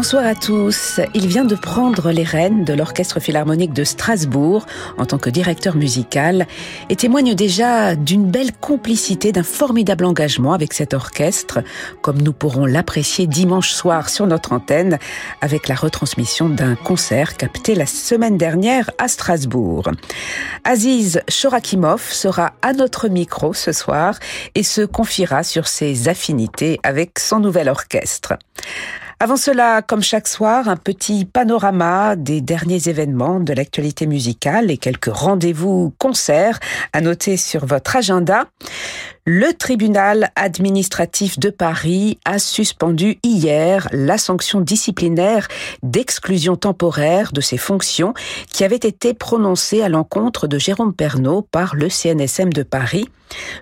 Bonsoir à tous. Il vient de prendre les rênes de l'Orchestre Philharmonique de Strasbourg en tant que directeur musical et témoigne déjà d'une belle complicité, d'un formidable engagement avec cet orchestre, comme nous pourrons l'apprécier dimanche soir sur notre antenne avec la retransmission d'un concert capté la semaine dernière à Strasbourg. Aziz Shorakimov sera à notre micro ce soir et se confiera sur ses affinités avec son nouvel orchestre. Avant cela, comme chaque soir, un petit panorama des derniers événements de l'actualité musicale et quelques rendez-vous concerts à noter sur votre agenda. Le tribunal administratif de Paris a suspendu hier la sanction disciplinaire d'exclusion temporaire de ses fonctions qui avait été prononcée à l'encontre de Jérôme Pernaud par le CNSM de Paris.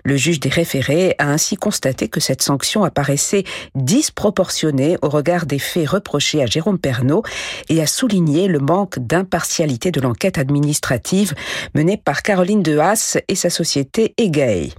Le juge des référés a ainsi constaté que cette sanction apparaissait disproportionnée au regard des faits reprochés à Jérôme Pernaud et a souligné le manque d'impartialité de l'enquête administrative menée par Caroline Haas et sa société Egay.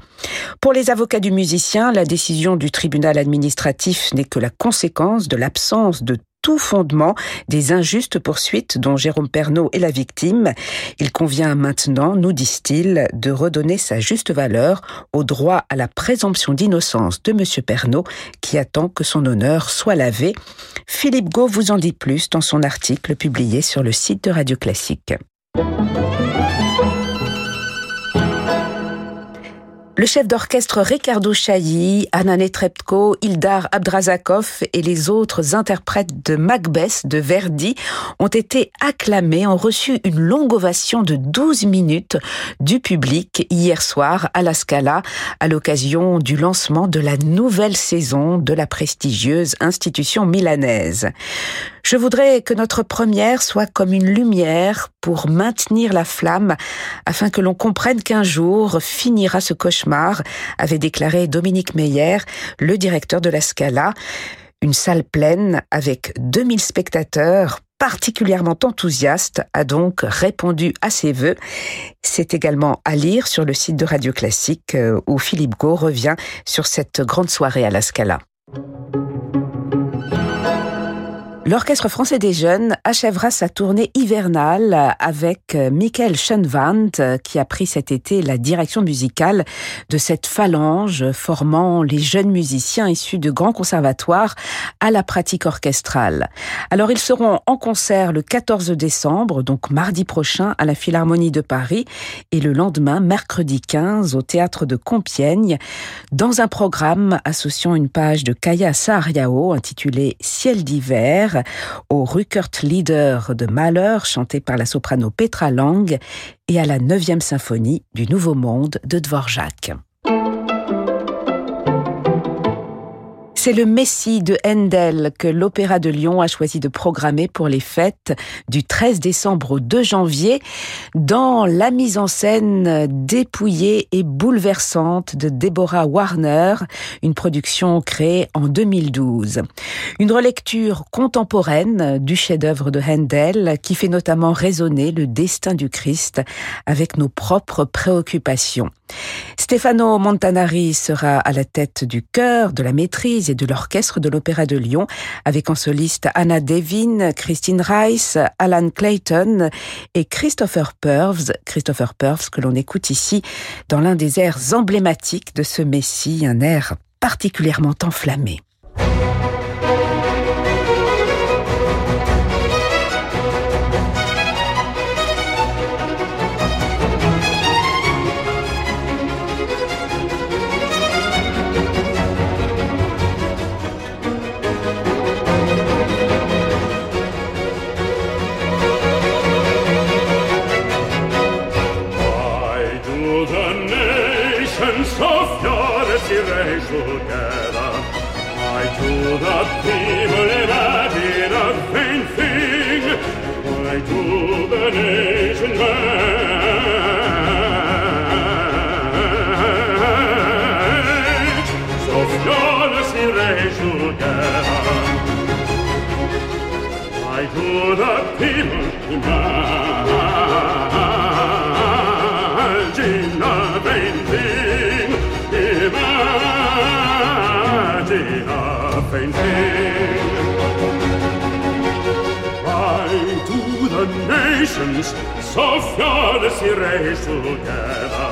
Pour les avocats du musicien, la décision du tribunal administratif n'est que la conséquence de l'absence de tout fondement des injustes poursuites dont Jérôme Pernaud est la victime. Il convient maintenant, nous disent-ils, de redonner sa juste valeur au droit à la présomption d'innocence de M. Pernaud qui attend que son honneur soit lavé. Philippe Gau vous en dit plus dans son article publié sur le site de Radio Classique. Le chef d'orchestre Ricardo Chailly, Anna Netrebko, Ildar Abdrazakov et les autres interprètes de Macbeth de Verdi ont été acclamés, ont reçu une longue ovation de 12 minutes du public hier soir à la Scala à l'occasion du lancement de la nouvelle saison de la prestigieuse institution milanaise. Je voudrais que notre première soit comme une lumière pour maintenir la flamme afin que l'on comprenne qu'un jour finira ce cauchemar, avait déclaré Dominique Meyer, le directeur de la Scala. Une salle pleine avec 2000 spectateurs particulièrement enthousiastes a donc répondu à ses vœux. C'est également à lire sur le site de Radio Classique euh, où Philippe Gau revient sur cette grande soirée à la Scala. L'Orchestre français des jeunes achèvera sa tournée hivernale avec euh, Michael Schoenwand euh, qui a pris cet été la direction musicale de cette phalange formant les jeunes musiciens issus de grands conservatoires à la pratique orchestrale. Alors ils seront en concert le 14 décembre, donc mardi prochain à la Philharmonie de Paris et le lendemain, mercredi 15, au théâtre de Compiègne, dans un programme associant une page de Kaya Saariao intitulée Ciel d'hiver au Ruckert Leader de Malheur chanté par la soprano Petra Lang et à la 9e symphonie du Nouveau Monde de Dvorak. C'est le Messie de Handel que l'Opéra de Lyon a choisi de programmer pour les fêtes du 13 décembre au 2 janvier dans la mise en scène dépouillée et bouleversante de Deborah Warner, une production créée en 2012. Une relecture contemporaine du chef-d'œuvre de Handel qui fait notamment résonner le destin du Christ avec nos propres préoccupations. Stefano Montanari sera à la tête du chœur, de la maîtrise et de l'orchestre de l'Opéra de Lyon, avec en soliste Anna Devin, Christine Rice, Alan Clayton et Christopher Purves. Christopher Purves que l'on écoute ici dans l'un des airs emblématiques de ce Messie, un air particulièrement enflammé. Together. I to the people imagine a vain thing. I to the nation match. So flawless erase together. I to the people imagine nations so fearlessly raised together.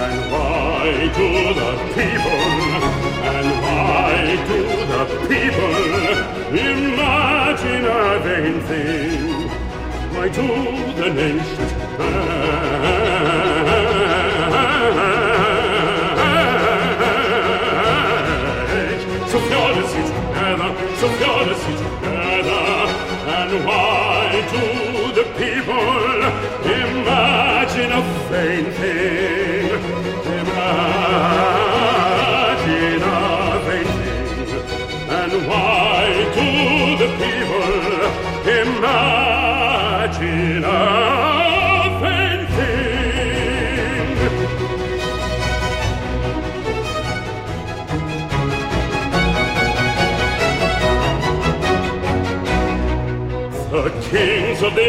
And why do the people, and why do the people imagine a vain thing? Why do the nations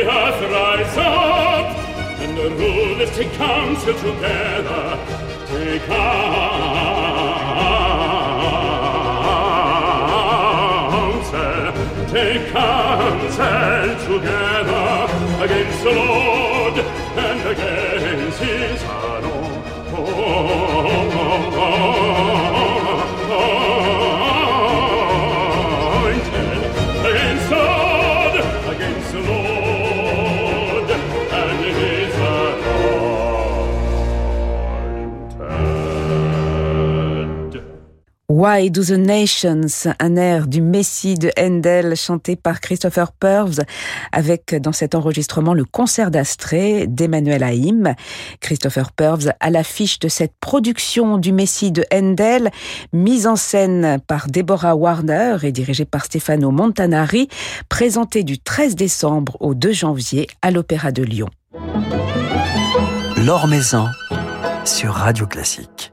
earth rise up, and the rulers take counsel together. Take counsel, take counsel together against the Lord and against his anointed. Why Do the Nations, un air du Messie de Handel chanté par Christopher Purves avec dans cet enregistrement le concert d'Astrée d'Emmanuel Haïm. Christopher Purves à l'affiche de cette production du Messie de Handel, mise en scène par Deborah Warner et dirigée par Stefano Montanari, présentée du 13 décembre au 2 janvier à l'Opéra de Lyon. Maison sur Radio Classique.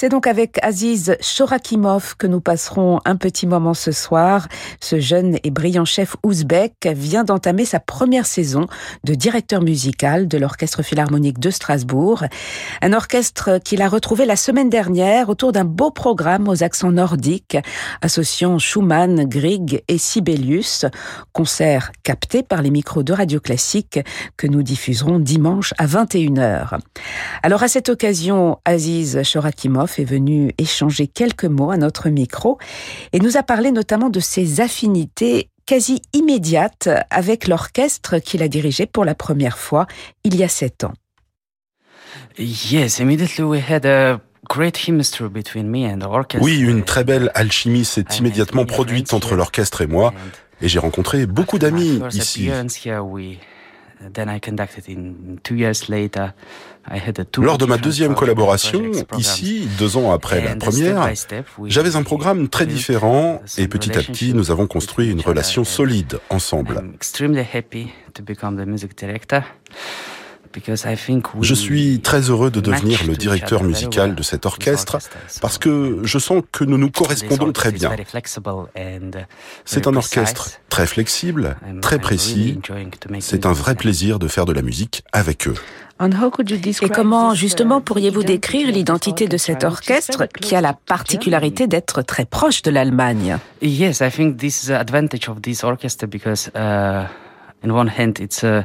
C'est donc avec Aziz Shorakimov que nous passerons un petit moment ce soir. Ce jeune et brillant chef ouzbek vient d'entamer sa première saison de directeur musical de l'Orchestre Philharmonique de Strasbourg. Un orchestre qu'il a retrouvé la semaine dernière autour d'un beau programme aux accents nordiques, associant Schumann, Grieg et Sibelius. Concert capté par les micros de Radio Classique que nous diffuserons dimanche à 21h. Alors à cette occasion, Aziz Est venu échanger quelques mots à notre micro et nous a parlé notamment de ses affinités quasi immédiates avec l'orchestre qu'il a dirigé pour la première fois il y a sept ans. Yes, immediately we had a great chemistry between me and the orchestra. Oui, une très belle alchimie s'est immédiatement produite entre l'orchestre et moi, et j'ai rencontré beaucoup d'amis ici. Lors de ma deuxième collaboration, ici, deux ans après la première, j'avais un programme très différent et petit à petit, nous avons construit une relation solide ensemble. Je suis très heureux de devenir le directeur musical de cet orchestre parce que je sens que nous nous correspondons très bien. C'est un orchestre très flexible, très précis. C'est un vrai plaisir de faire de la musique avec eux. Et comment justement pourriez-vous décrire l'identité de cet orchestre qui a la particularité d'être très proche de l'Allemagne? Uh,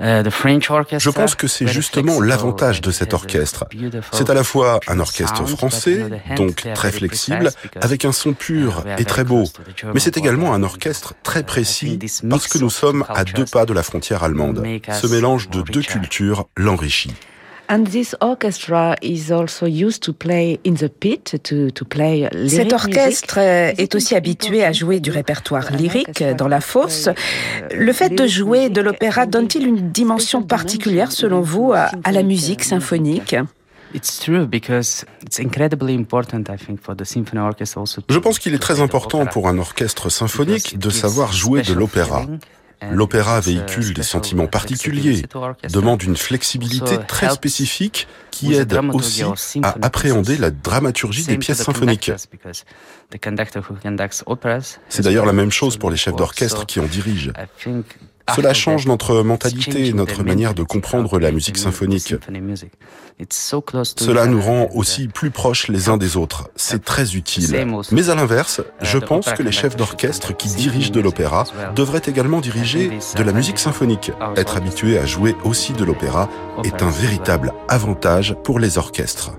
a je pense que c'est justement l'avantage de cet orchestre. C'est à la fois un orchestre français, donc très flexible, avec un son pur et très beau, mais c'est également un orchestre très précis parce que nous sommes à deux pas de la frontière allemande. Ce mélange de deux cultures l'enrichit. Cet orchestre est aussi habitué à jouer du répertoire lyrique dans la fosse. Le fait de jouer de l'opéra donne-t-il une dimension particulière, selon vous, à, à la musique symphonique Je pense qu'il est très important pour un orchestre symphonique de savoir jouer de l'opéra. L'opéra véhicule des sentiments particuliers, demande une flexibilité très spécifique qui aide aussi à appréhender la dramaturgie des pièces symphoniques. C'est d'ailleurs la même chose pour les chefs d'orchestre qui en dirigent. Cela change notre mentalité, notre manière de comprendre la musique symphonique. Cela nous rend aussi plus proches les uns des autres. C'est très utile. Mais à l'inverse, je pense que les chefs d'orchestre qui dirigent de l'opéra devraient également diriger de la musique symphonique. Être habitué à jouer aussi de l'opéra est un véritable avantage pour les orchestres.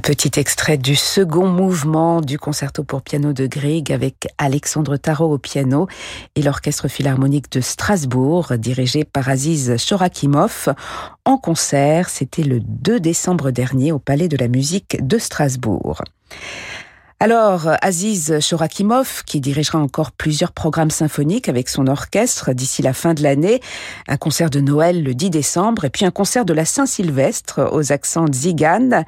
Petit extrait du second mouvement du concerto pour piano de Grieg avec Alexandre Tarot au piano et l'orchestre philharmonique de Strasbourg dirigé par Aziz Shorakimov en concert. C'était le 2 décembre dernier au Palais de la musique de Strasbourg. Alors, Aziz Shorakimov, qui dirigera encore plusieurs programmes symphoniques avec son orchestre d'ici la fin de l'année, un concert de Noël le 10 décembre et puis un concert de la Saint-Sylvestre aux accents Zigan.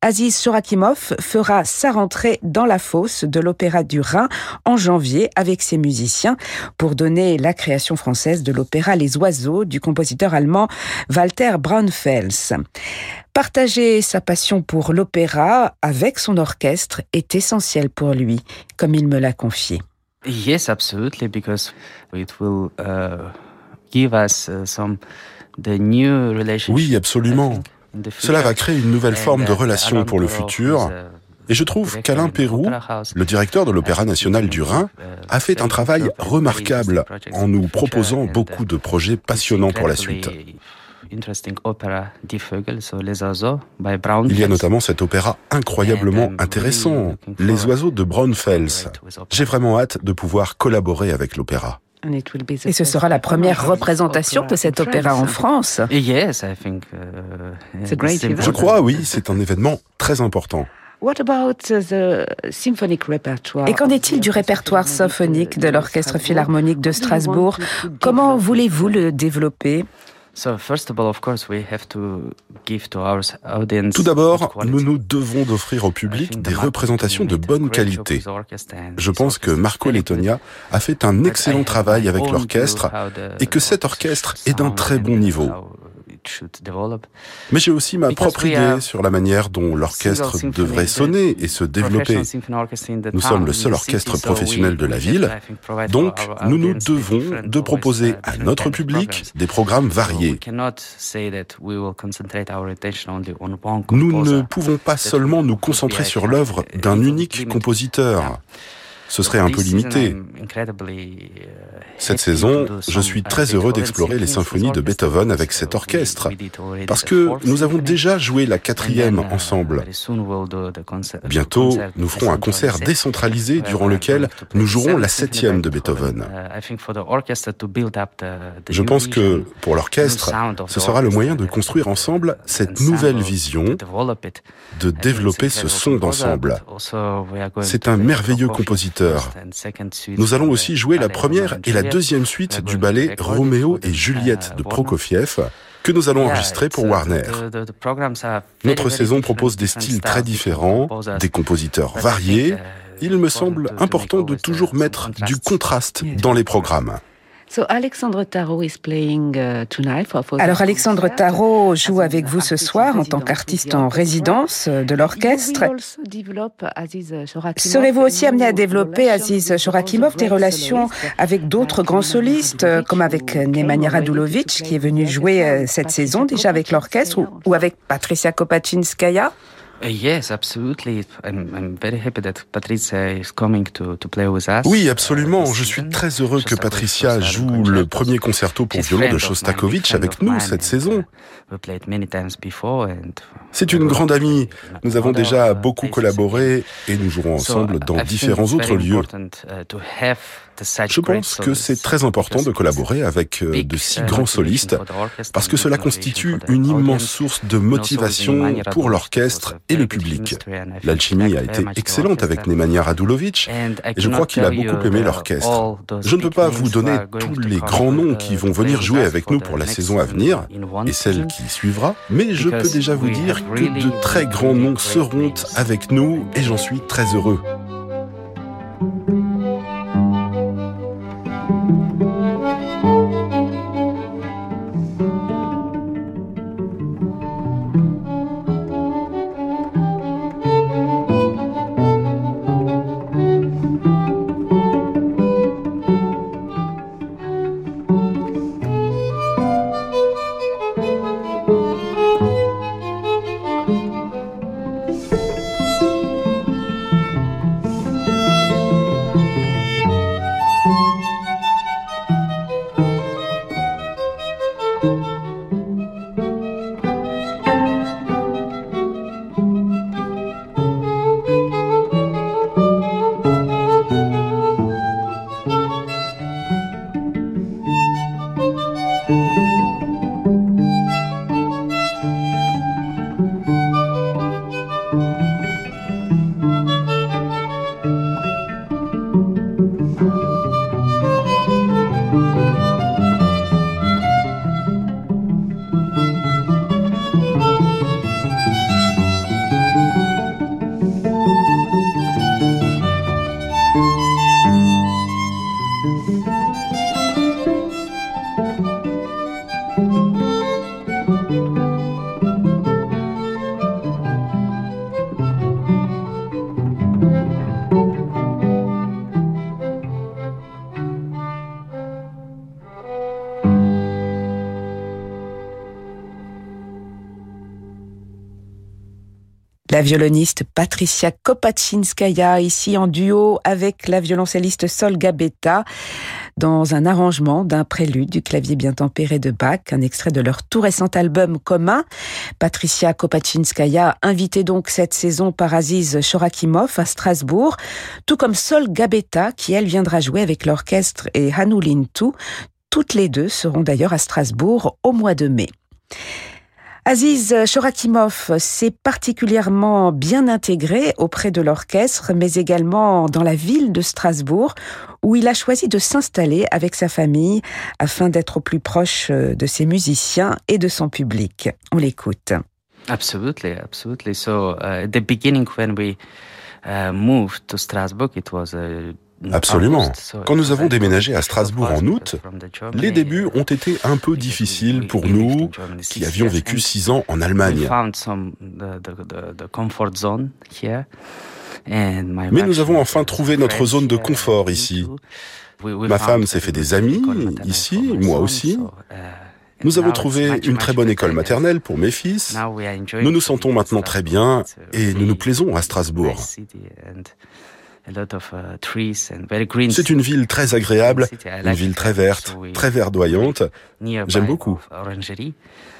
Aziz Shorakimov fera sa rentrée dans la fosse de l'Opéra du Rhin en janvier avec ses musiciens pour donner la création française de l'opéra Les Oiseaux du compositeur allemand Walter Braunfels. Partager sa passion pour l'opéra avec son orchestre est essentiel pour lui, comme il me l'a confié. Yes, absolutely, because it will uh, give us uh, some the new relationship. Oui, absolument. Cela va créer une nouvelle forme de uh, relation pour le futur. Et je trouve qu'Alain Pérou, le directeur de l'Opéra national du Rhin, a fait un travail remarquable en nous proposant beaucoup de projets passionnants pour la suite. Il y a notamment cet opéra incroyablement intéressant, Les oiseaux de Braunfels. J'ai vraiment hâte de pouvoir collaborer avec l'opéra. Et ce sera la première représentation de cet opéra en France. Uh, Je crois, oui, c'est un événement très important. Et qu'en est-il du répertoire symphonique de l'Orchestre philharmonique de Strasbourg? Comment voulez-vous le développer? Tout d'abord, nous nous devons d'offrir au public des représentations de bonne qualité. Je pense que Marco Lettonia a fait un excellent travail avec l'orchestre et que cet orchestre est d'un très bon niveau. Mais j'ai aussi ma propre idée sur la manière dont l'orchestre devrait sonner et se développer. Nous sommes le seul orchestre professionnel de la ville, donc nous nous devons de proposer à notre public des programmes variés. Nous ne pouvons pas seulement nous concentrer sur l'œuvre d'un unique compositeur ce serait un peu limité. Cette saison, je suis très heureux d'explorer les symphonies de Beethoven avec cet orchestre, parce que nous avons déjà joué la quatrième ensemble. Bientôt, nous ferons un concert décentralisé durant lequel nous jouerons la septième de Beethoven. Je pense que pour l'orchestre, ce sera le moyen de construire ensemble cette nouvelle vision, de développer ce son d'ensemble. C'est un merveilleux compositeur nous allons aussi jouer la première et la deuxième suite du ballet Roméo et Juliette de Prokofiev que nous allons enregistrer pour Warner. Notre saison propose des styles très différents, des compositeurs variés. Il me semble important de toujours mettre du contraste dans les programmes. Uh, Alors Alexandre Tarot joue avec vous ce soir en tant qu'artiste en résidence euh, de l'orchestre. Serez-vous aussi amené à développer, Aziz Shorakimov, des relations avec d'autres grands solistes, euh, comme avec Nemanja Radulovic, qui est venu jouer euh, cette saison déjà avec l'orchestre, ou avec Patricia Kopaczynskaya Yes, absolutely. I'm, very happy that Patricia is coming to, to play with us. Oui, absolument. Je suis très heureux que Patricia joue le premier concerto pour violon de Shostakovich avec nous cette saison. C'est une grande amie. Nous avons déjà beaucoup collaboré et nous jouerons ensemble dans différents autres lieux. Je pense que c'est très important de collaborer avec euh, de si grands solistes parce que cela constitue une immense source de motivation pour l'orchestre et le public. L'alchimie a été excellente avec Nemanja Radulovic et je crois qu'il a beaucoup aimé l'orchestre. Je ne peux pas vous donner tous les grands noms qui vont venir jouer avec nous pour la saison à venir et celle qui suivra, mais je peux déjà vous dire que de très grands noms seront avec nous et j'en suis très heureux. La violoniste Patricia Kopaczynskaya, ici en duo avec la violoncelliste Sol Gabetta dans un arrangement d'un prélude du clavier bien tempéré de Bach, un extrait de leur tout récent album commun. Patricia Kopachinskaya, invitée donc cette saison par Aziz Shorakimov à Strasbourg, tout comme Sol Gabetta, qui elle viendra jouer avec l'orchestre et Hanulin Tu. Toutes les deux seront d'ailleurs à Strasbourg au mois de mai. Aziz Shorakimov s'est particulièrement bien intégré auprès de l'orchestre, mais également dans la ville de Strasbourg, où il a choisi de s'installer avec sa famille afin d'être au plus proche de ses musiciens et de son public. On l'écoute. Absolutely, absolutely. So, uh, the beginning when we uh, moved to Strasbourg, it was a Absolument. Quand nous avons déménagé à Strasbourg en août, les débuts ont été un peu difficiles pour nous qui avions vécu six ans en Allemagne. Mais nous avons enfin trouvé notre zone de confort ici. Ma femme s'est fait des amis ici, moi aussi. Nous avons trouvé une très bonne école maternelle pour mes fils. Nous nous sentons maintenant très bien et nous nous plaisons à Strasbourg. Uh, C'est une ville très agréable, une ville très verte, très verdoyante. J'aime beaucoup.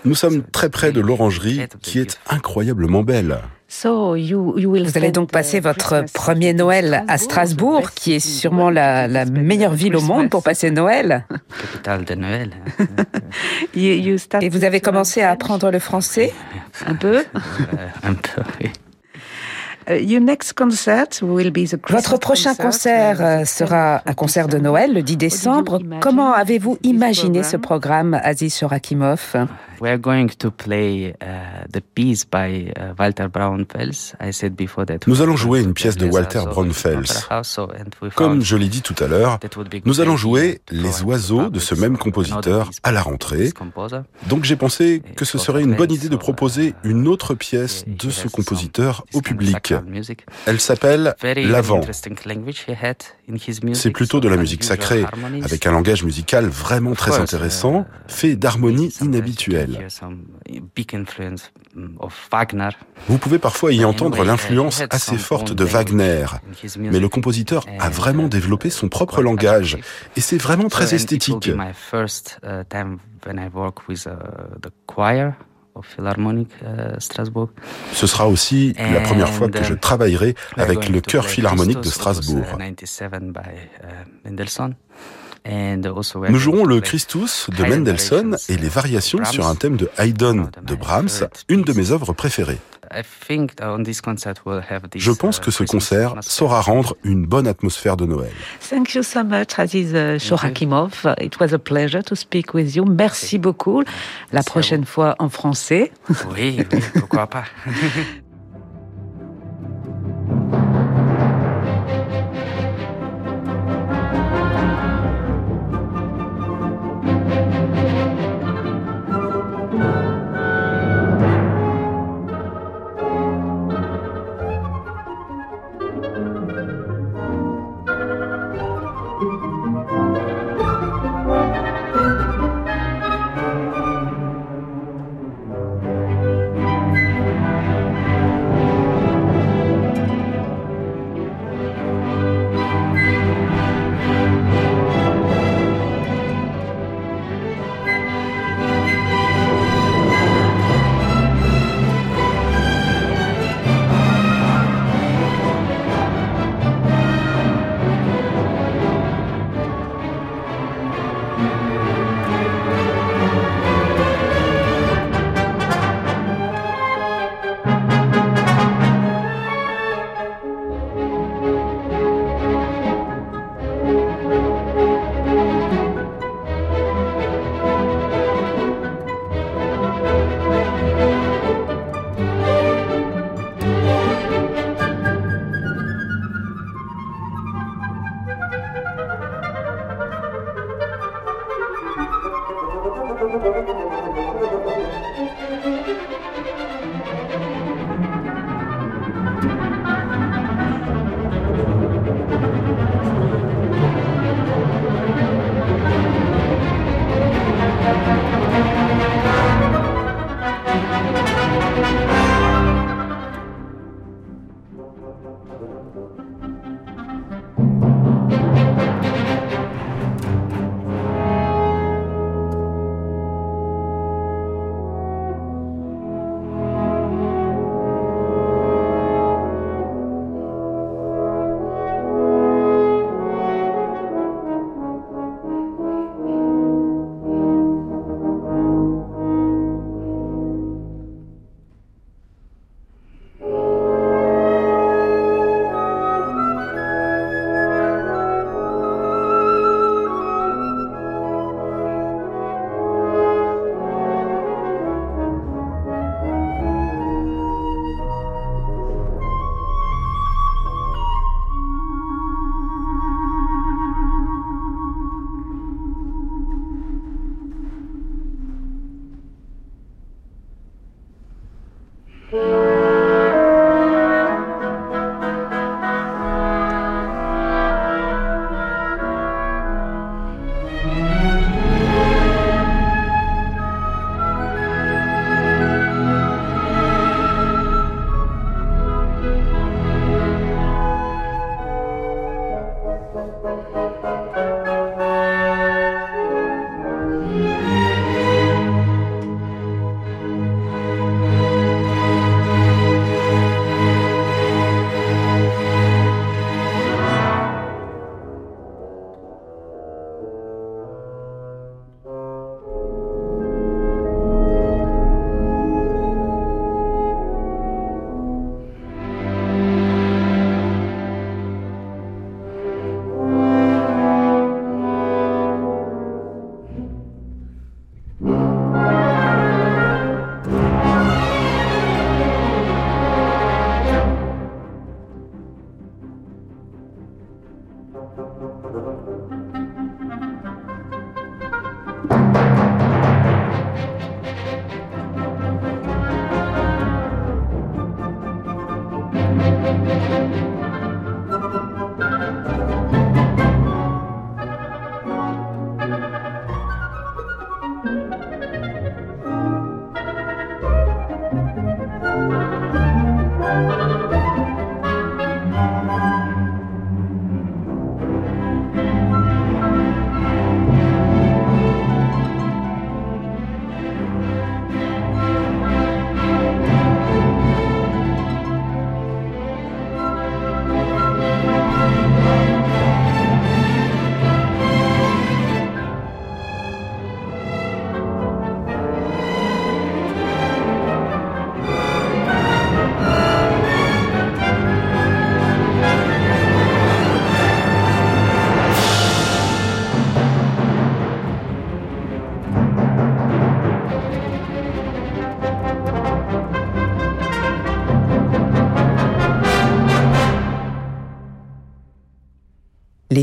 Nous sommes très près de l'orangerie qui est incroyablement belle. Vous allez donc passer votre premier Noël à Strasbourg, qui est sûrement la, la meilleure ville au monde pour passer Noël. Capitale de Noël. Et vous avez commencé à apprendre le français? Un peu? Un peu, oui. Euh, Votre prochain concert euh, sera un concert de Noël le 10 décembre. Comment avez-vous imaginé ce programme, Aziz Shorakimov We are going to play uh, the piece by uh, Walter Braunfels. I said before that. Nous allons jouer une pièce de Walter Braunfels. Comme je l'ai dit tout à l'heure, nous allons jouer Les oiseaux de ce même compositeur à la rentrée. Donc j'ai pensé que ce serait une bonne idée de proposer une autre pièce de ce compositeur au public. Elle s'appelle L'Avent. C'est plutôt de la musique sacrée, avec un langage musical vraiment très intéressant, fait d'harmonies inhabituelles. Vous pouvez parfois y entendre l'influence assez forte de Wagner, mais le compositeur a vraiment développé son propre langage. Et c'est vraiment très esthétique. Ce sera aussi la première fois que je travaillerai avec le chœur philharmonique de Strasbourg. Nous jouerons le Christus de Mendelssohn et les variations sur un thème de Haydn de Brahms, une de mes œuvres préférées. Je pense que ce concert saura rendre une bonne atmosphère de Noël. Thank you so much, Aziz uh, Shorakimov. It was a pleasure to speak with you. Merci beaucoup. La prochaine fois en français. Oui, oui pourquoi pas.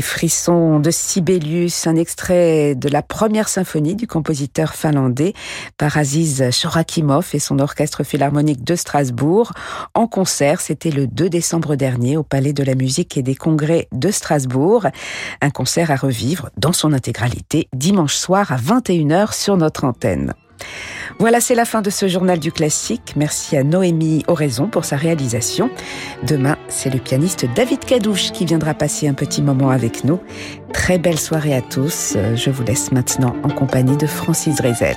Les frissons de Sibelius, un extrait de la première symphonie du compositeur finlandais par Aziz Shorakimov et son orchestre philharmonique de Strasbourg. En concert, c'était le 2 décembre dernier au Palais de la musique et des congrès de Strasbourg. Un concert à revivre dans son intégralité dimanche soir à 21h sur notre antenne. Voilà, c'est la fin de ce journal du classique. Merci à Noémie Oraison pour sa réalisation. Demain, c'est le pianiste David Cadouche qui viendra passer un petit moment avec nous. Très belle soirée à tous. Je vous laisse maintenant en compagnie de Francis Drezel.